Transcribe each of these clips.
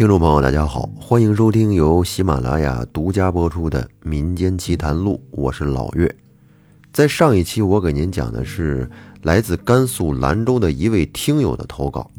听众朋友，大家好，欢迎收听由喜马拉雅独家播出的《民间奇谈录》，我是老岳。在上一期，我给您讲的是来自甘肃兰州的一位听友的投稿，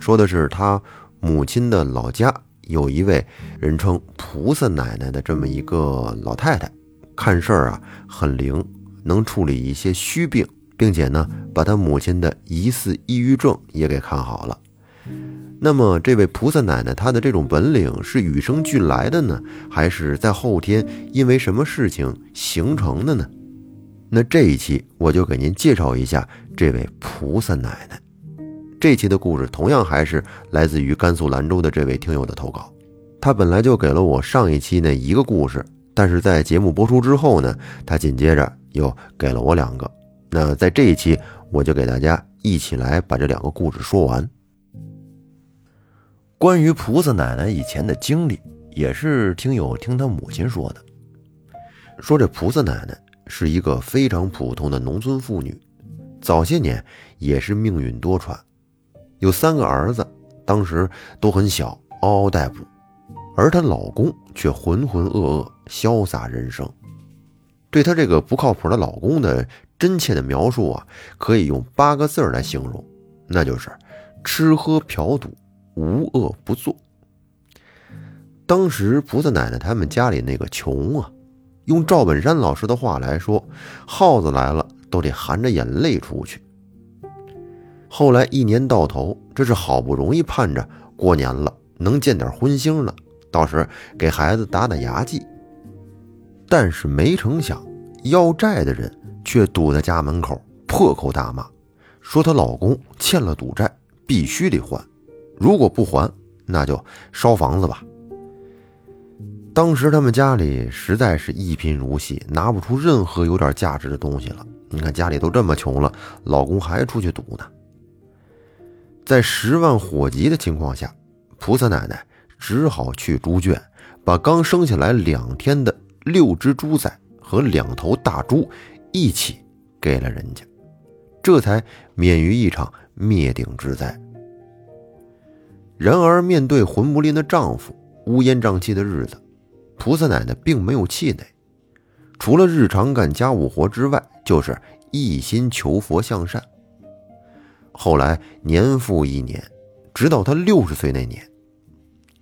说的是他母亲的老家有一位人称菩萨奶奶的这么一个老太太，看事儿啊很灵，能处理一些虚病，并且呢，把他母亲的疑似抑郁症也给看好了。那么，这位菩萨奶奶她的这种本领是与生俱来的呢，还是在后天因为什么事情形成的呢？那这一期我就给您介绍一下这位菩萨奶奶。这期的故事同样还是来自于甘肃兰州的这位听友的投稿，他本来就给了我上一期那一个故事，但是在节目播出之后呢，他紧接着又给了我两个。那在这一期，我就给大家一起来把这两个故事说完。关于菩萨奶奶以前的经历，也是听友听他母亲说的。说这菩萨奶奶是一个非常普通的农村妇女，早些年也是命运多舛，有三个儿子，当时都很小，嗷嗷待哺，而她老公却浑浑噩噩，潇洒人生。对她这个不靠谱的老公的真切的描述啊，可以用八个字来形容，那就是吃喝嫖赌。无恶不作。当时菩萨奶奶他们家里那个穷啊，用赵本山老师的话来说，耗子来了都得含着眼泪出去。后来一年到头，这是好不容易盼着过年了，能见点荤腥了，到时给孩子打打牙祭。但是没成想，要债的人却堵在家门口，破口大骂，说她老公欠了赌债，必须得还。如果不还，那就烧房子吧。当时他们家里实在是一贫如洗，拿不出任何有点价值的东西了。你看家里都这么穷了，老公还出去赌呢。在十万火急的情况下，菩萨奶奶只好去猪圈，把刚生下来两天的六只猪仔和两头大猪一起给了人家，这才免于一场灭顶之灾。然而，面对魂不吝的丈夫，乌烟瘴气的日子，菩萨奶奶并没有气馁。除了日常干家务活之外，就是一心求佛向善。后来年复一年，直到她六十岁那年，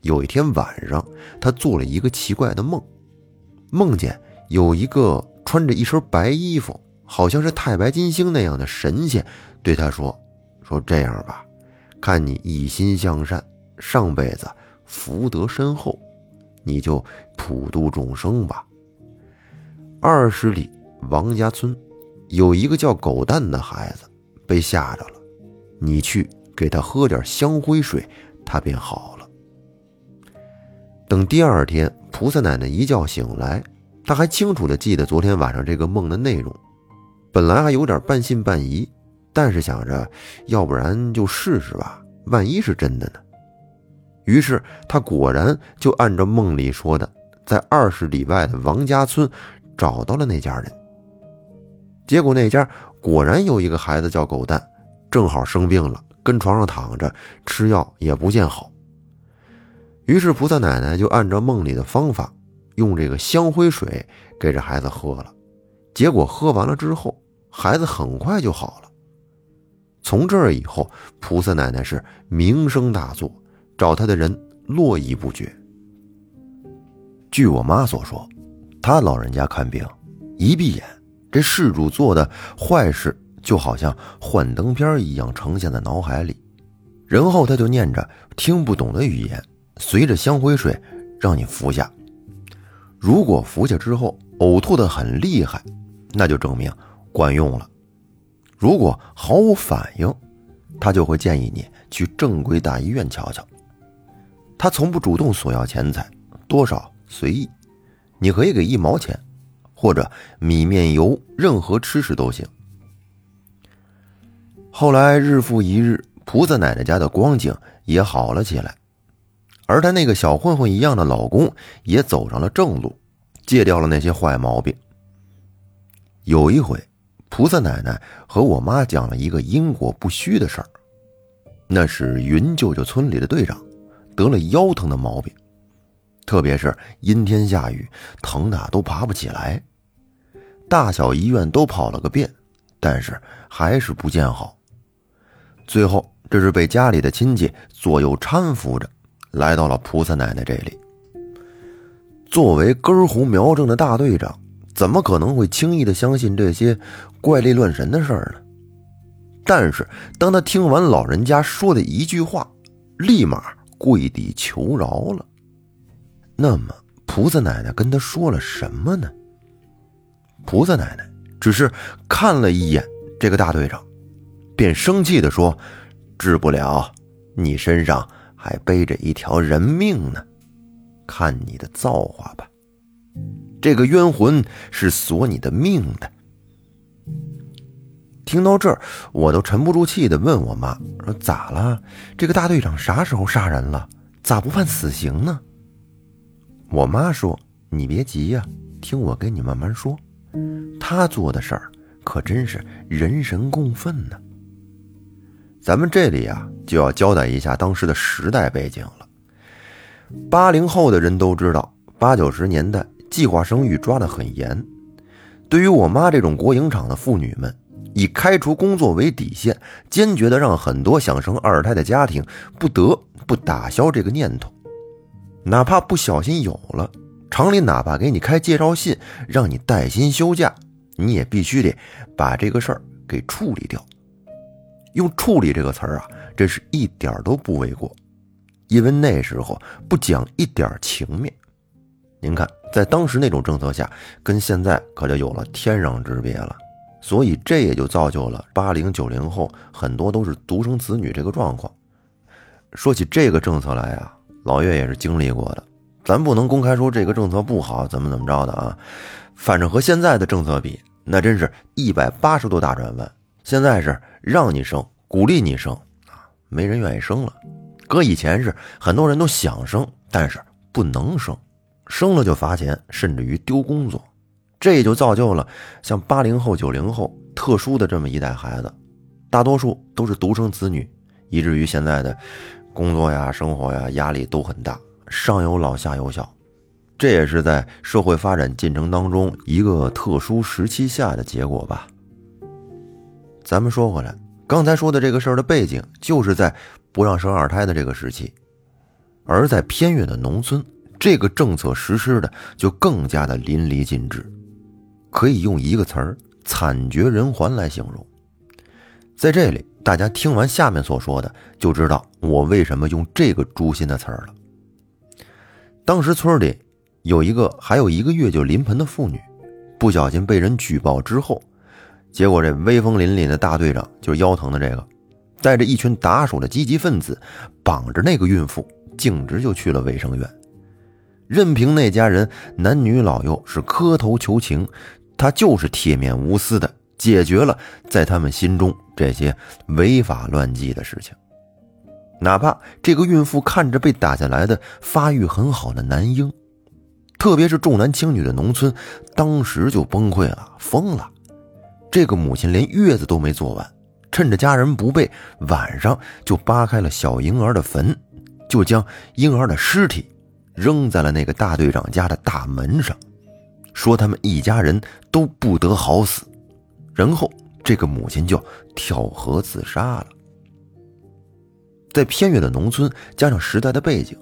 有一天晚上，她做了一个奇怪的梦，梦见有一个穿着一身白衣服，好像是太白金星那样的神仙，对她说：“说这样吧。”看你一心向善，上辈子福德深厚，你就普度众生吧。二十里王家村有一个叫狗蛋的孩子被吓着了，你去给他喝点香灰水，他便好了。等第二天，菩萨奶奶一觉醒来，她还清楚的记得昨天晚上这个梦的内容，本来还有点半信半疑。但是想着，要不然就试试吧，万一是真的呢？于是他果然就按照梦里说的，在二十里外的王家村找到了那家人。结果那家果然有一个孩子叫狗蛋，正好生病了，跟床上躺着，吃药也不见好。于是菩萨奶奶就按照梦里的方法，用这个香灰水给这孩子喝了。结果喝完了之后，孩子很快就好了。从这儿以后，菩萨奶奶是名声大作，找她的人络绎不绝。据我妈所说，她老人家看病，一闭眼，这事主做的坏事就好像幻灯片一样呈现在脑海里，然后她就念着听不懂的语言，随着香灰水让你服下。如果服下之后呕吐的很厉害，那就证明管用了。如果毫无反应，他就会建议你去正规大医院瞧瞧。他从不主动索要钱财，多少随意，你可以给一毛钱，或者米面油，任何吃食都行。后来日复一日，菩萨奶奶家的光景也好了起来，而她那个小混混一样的老公也走上了正路，戒掉了那些坏毛病。有一回。菩萨奶奶和我妈讲了一个因果不虚的事儿。那是云舅舅村里的队长，得了腰疼的毛病，特别是阴天下雨，疼的都爬不起来。大小医院都跑了个遍，但是还是不见好。最后，这是被家里的亲戚左右搀扶着，来到了菩萨奶奶这里。作为根红苗正的大队长，怎么可能会轻易的相信这些怪力乱神的事儿呢？但是，当他听完老人家说的一句话，立马跪地求饶了。那么，菩萨奶奶跟他说了什么呢？菩萨奶奶只是看了一眼这个大队长，便生气地说：“治不了，你身上还背着一条人命呢，看你的造化吧。这个冤魂是索你的命的。”听到这儿，我都沉不住气的问我妈：“说咋了？这个大队长啥时候杀人了？咋不判死刑呢？”我妈说：“你别急呀，听我跟你慢慢说。”他做的事儿可真是人神共愤呢。咱们这里啊，就要交代一下当时的时代背景了。八零后的人都知道，八九十年代计划生育抓得很严。对于我妈这种国营厂的妇女们，以开除工作为底线，坚决的让很多想生二胎的家庭不得不打消这个念头，哪怕不小心有了。厂里哪怕给你开介绍信，让你带薪休假，你也必须得把这个事儿给处理掉。用“处理”这个词儿啊，这是一点都不为过，因为那时候不讲一点情面。您看，在当时那种政策下，跟现在可就有了天壤之别了。所以这也就造就了八零九零后很多都是独生子女这个状况。说起这个政策来啊，老岳也是经历过的。咱不能公开说这个政策不好，怎么怎么着的啊？反正和现在的政策比，那真是一百八十度大转弯。现在是让你生，鼓励你生啊，没人愿意生了。搁以前是很多人都想生，但是不能生，生了就罚钱，甚至于丢工作。这也就造就了像八零后、九零后特殊的这么一代孩子，大多数都是独生子女，以至于现在的工作呀、生活呀压力都很大。上有老下有小，这也是在社会发展进程当中一个特殊时期下的结果吧。咱们说回来，刚才说的这个事儿的背景，就是在不让生二胎的这个时期，而在偏远的农村，这个政策实施的就更加的淋漓尽致，可以用一个词儿“惨绝人寰”来形容。在这里，大家听完下面所说的，就知道我为什么用这个诛心的词儿了。当时村里有一个还有一个月就临盆的妇女，不小心被人举报之后，结果这威风凛凛的大队长就是腰疼的这个，带着一群打手的积极分子，绑着那个孕妇，径直就去了卫生院。任凭那家人男女老幼是磕头求情，他就是铁面无私的解决了在他们心中这些违法乱纪的事情。哪怕这个孕妇看着被打下来的发育很好的男婴，特别是重男轻女的农村，当时就崩溃了，疯了。这个母亲连月子都没做完，趁着家人不备，晚上就扒开了小婴儿的坟，就将婴儿的尸体扔在了那个大队长家的大门上，说他们一家人都不得好死。然后这个母亲就跳河自杀了。在偏远的农村，加上时代的背景，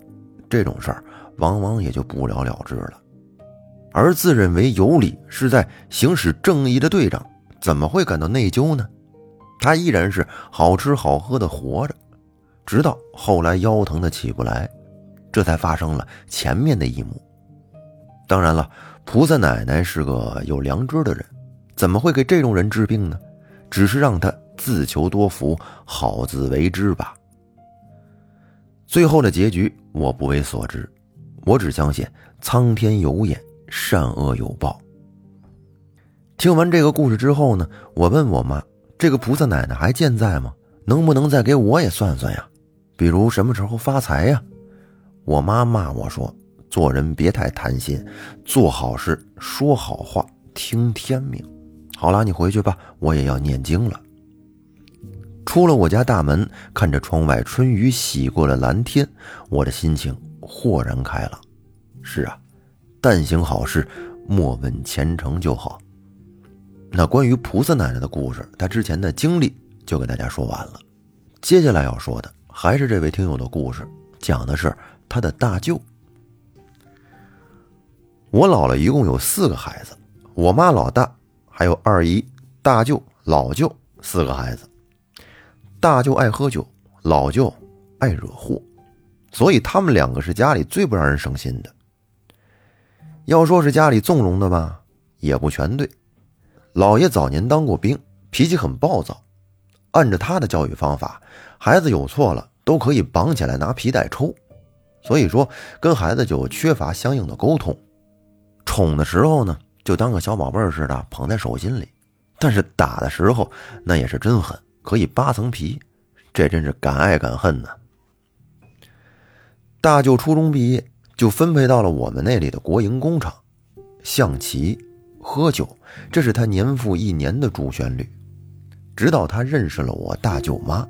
这种事儿往往也就不了了之了。而自认为有理是在行使正义的队长，怎么会感到内疚呢？他依然是好吃好喝的活着，直到后来腰疼的起不来，这才发生了前面的一幕。当然了，菩萨奶奶是个有良知的人，怎么会给这种人治病呢？只是让他自求多福，好自为之吧。最后的结局我不为所知，我只相信苍天有眼，善恶有报。听完这个故事之后呢，我问我妈：“这个菩萨奶奶还健在吗？能不能再给我也算算呀？比如什么时候发财呀？”我妈骂我说：“做人别太贪心，做好事，说好话，听天命。”好了，你回去吧，我也要念经了。出了我家大门，看着窗外春雨洗过了蓝天，我的心情豁然开朗。是啊，但行好事，莫问前程就好。那关于菩萨奶奶的故事，她之前的经历就给大家说完了。接下来要说的还是这位听友的故事，讲的是他的大舅。我姥姥一共有四个孩子，我妈老大，还有二姨、大舅、老舅四个孩子。大舅爱喝酒，老舅爱惹祸，所以他们两个是家里最不让人省心的。要说是家里纵容的吧，也不全对。姥爷早年当过兵，脾气很暴躁，按照他的教育方法，孩子有错了都可以绑起来拿皮带抽，所以说跟孩子就缺乏相应的沟通。宠的时候呢，就当个小宝贝似的捧在手心里；但是打的时候，那也是真狠，可以扒层皮，这真是敢爱敢恨呢。大舅初中毕业就分配到了我们那里的国营工厂，象棋、喝酒，这是他年复一年的主旋律。直到他认识了我大舅妈，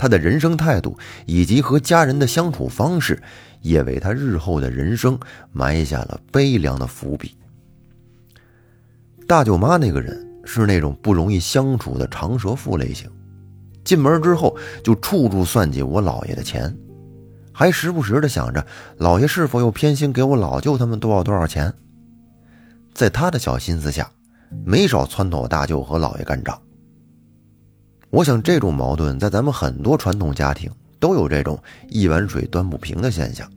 他的人生态度以及和家人的相处方式。也为他日后的人生埋下了悲凉的伏笔。大舅妈那个人是那种不容易相处的长舌妇类型，进门之后就处处算计我姥爷的钱，还时不时的想着姥爷是否又偏心给我老舅他们多少多少钱。在他的小心思下，没少撺掇我大舅和姥爷干仗。我想这种矛盾在咱们很多传统家庭。都有这种一碗水端不平的现象，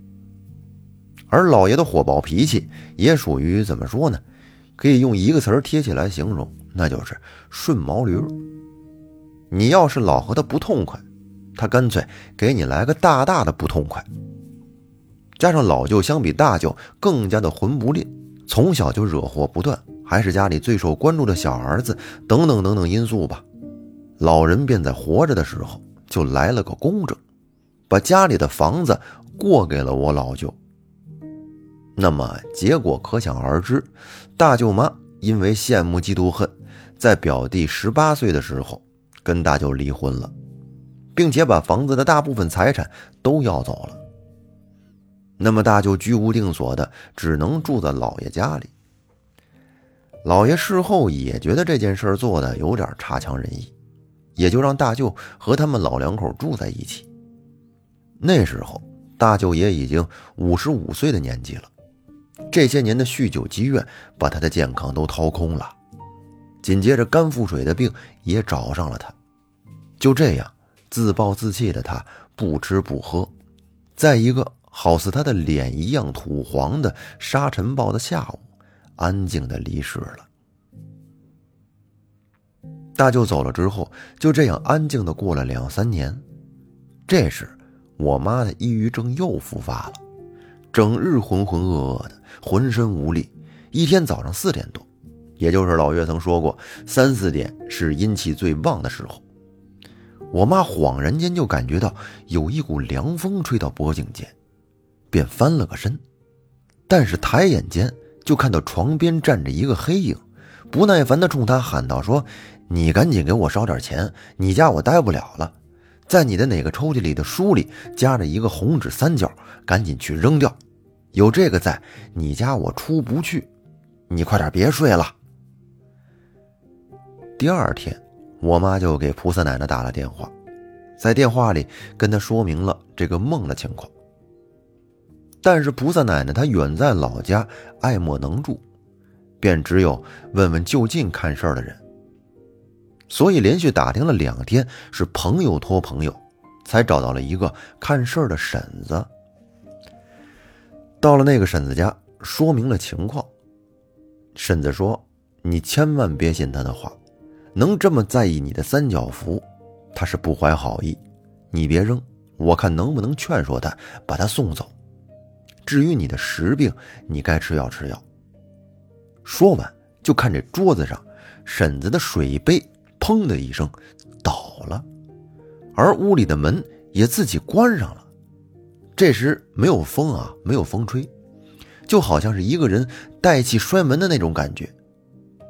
而老爷的火爆脾气也属于怎么说呢？可以用一个词儿贴起来形容，那就是顺毛驴。你要是老和他不痛快，他干脆给你来个大大的不痛快。加上老舅相比大舅更加的混不吝，从小就惹祸不断，还是家里最受关注的小儿子，等等等等因素吧，老人便在活着的时候就来了个公证。把家里的房子过给了我老舅，那么结果可想而知。大舅妈因为羡慕嫉妒恨，在表弟十八岁的时候跟大舅离婚了，并且把房子的大部分财产都要走了。那么大舅居无定所的，只能住在老爷家里。老爷事后也觉得这件事做的有点差强人意，也就让大舅和他们老两口住在一起。那时候，大舅爷已经五十五岁的年纪了，这些年的酗酒积怨把他的健康都掏空了，紧接着肝腹水的病也找上了他。就这样，自暴自弃的他不吃不喝，在一个好似他的脸一样土黄的沙尘暴的下午，安静的离世了。大舅走了之后，就这样安静的过了两三年，这时。我妈的抑郁症又复发了，整日浑浑噩噩的，浑身无力。一天早上四点多，也就是老岳曾说过，三四点是阴气最旺的时候。我妈恍然间就感觉到有一股凉风吹到脖颈间，便翻了个身，但是抬眼间就看到床边站着一个黑影，不耐烦地冲他喊道：“说你赶紧给我烧点钱，你家我待不了了。”在你的哪个抽屉里的书里夹着一个红纸三角，赶紧去扔掉。有这个在，你家我出不去。你快点别睡了。第二天，我妈就给菩萨奶奶打了电话，在电话里跟她说明了这个梦的情况。但是菩萨奶奶她远在老家，爱莫能助，便只有问问就近看事儿的人。所以连续打听了两天，是朋友托朋友，才找到了一个看事儿的婶子。到了那个婶子家，说明了情况。婶子说：“你千万别信他的话，能这么在意你的三角符，他是不怀好意。你别扔，我看能不能劝说他把他送走。至于你的实病，你该吃药吃药。”说完，就看这桌子上婶子的水杯。砰的一声，倒了，而屋里的门也自己关上了。这时没有风啊，没有风吹，就好像是一个人带气摔门的那种感觉。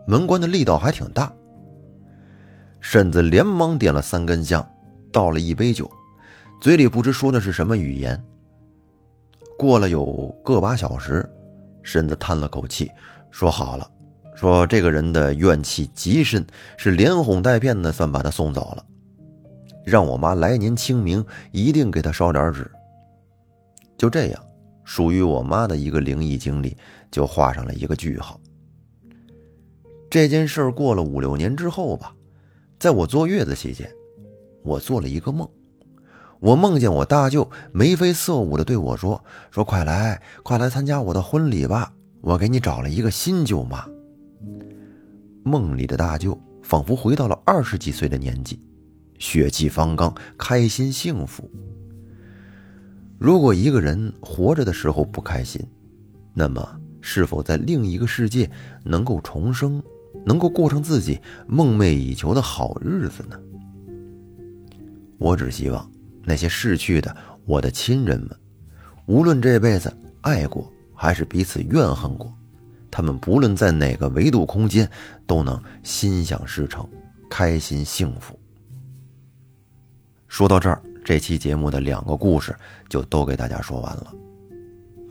门关的力道还挺大。婶子连忙点了三根香，倒了一杯酒，嘴里不知说的是什么语言。过了有个把小时，婶子叹了口气，说：“好了，说这个人的怨气极深，是连哄带骗的，算把他送走了。让我妈来年清明一定给他烧点纸。”就这样，属于我妈的一个灵异经历就画上了一个句号。这件事过了五六年之后吧，在我坐月子期间，我做了一个梦。我梦见我大舅眉飞色舞的对我说：“说快来，快来参加我的婚礼吧！我给你找了一个新舅妈。”梦里的大舅仿佛回到了二十几岁的年纪，血气方刚，开心幸福。如果一个人活着的时候不开心，那么是否在另一个世界能够重生，能够过上自己梦寐以求的好日子呢？我只希望。那些逝去的我的亲人们，无论这辈子爱过还是彼此怨恨过，他们不论在哪个维度空间，都能心想事成，开心幸福。说到这儿，这期节目的两个故事就都给大家说完了。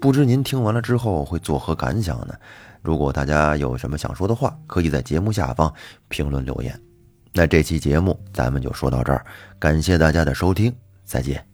不知您听完了之后会作何感想呢？如果大家有什么想说的话，可以在节目下方评论留言。那这期节目咱们就说到这儿，感谢大家的收听。再见。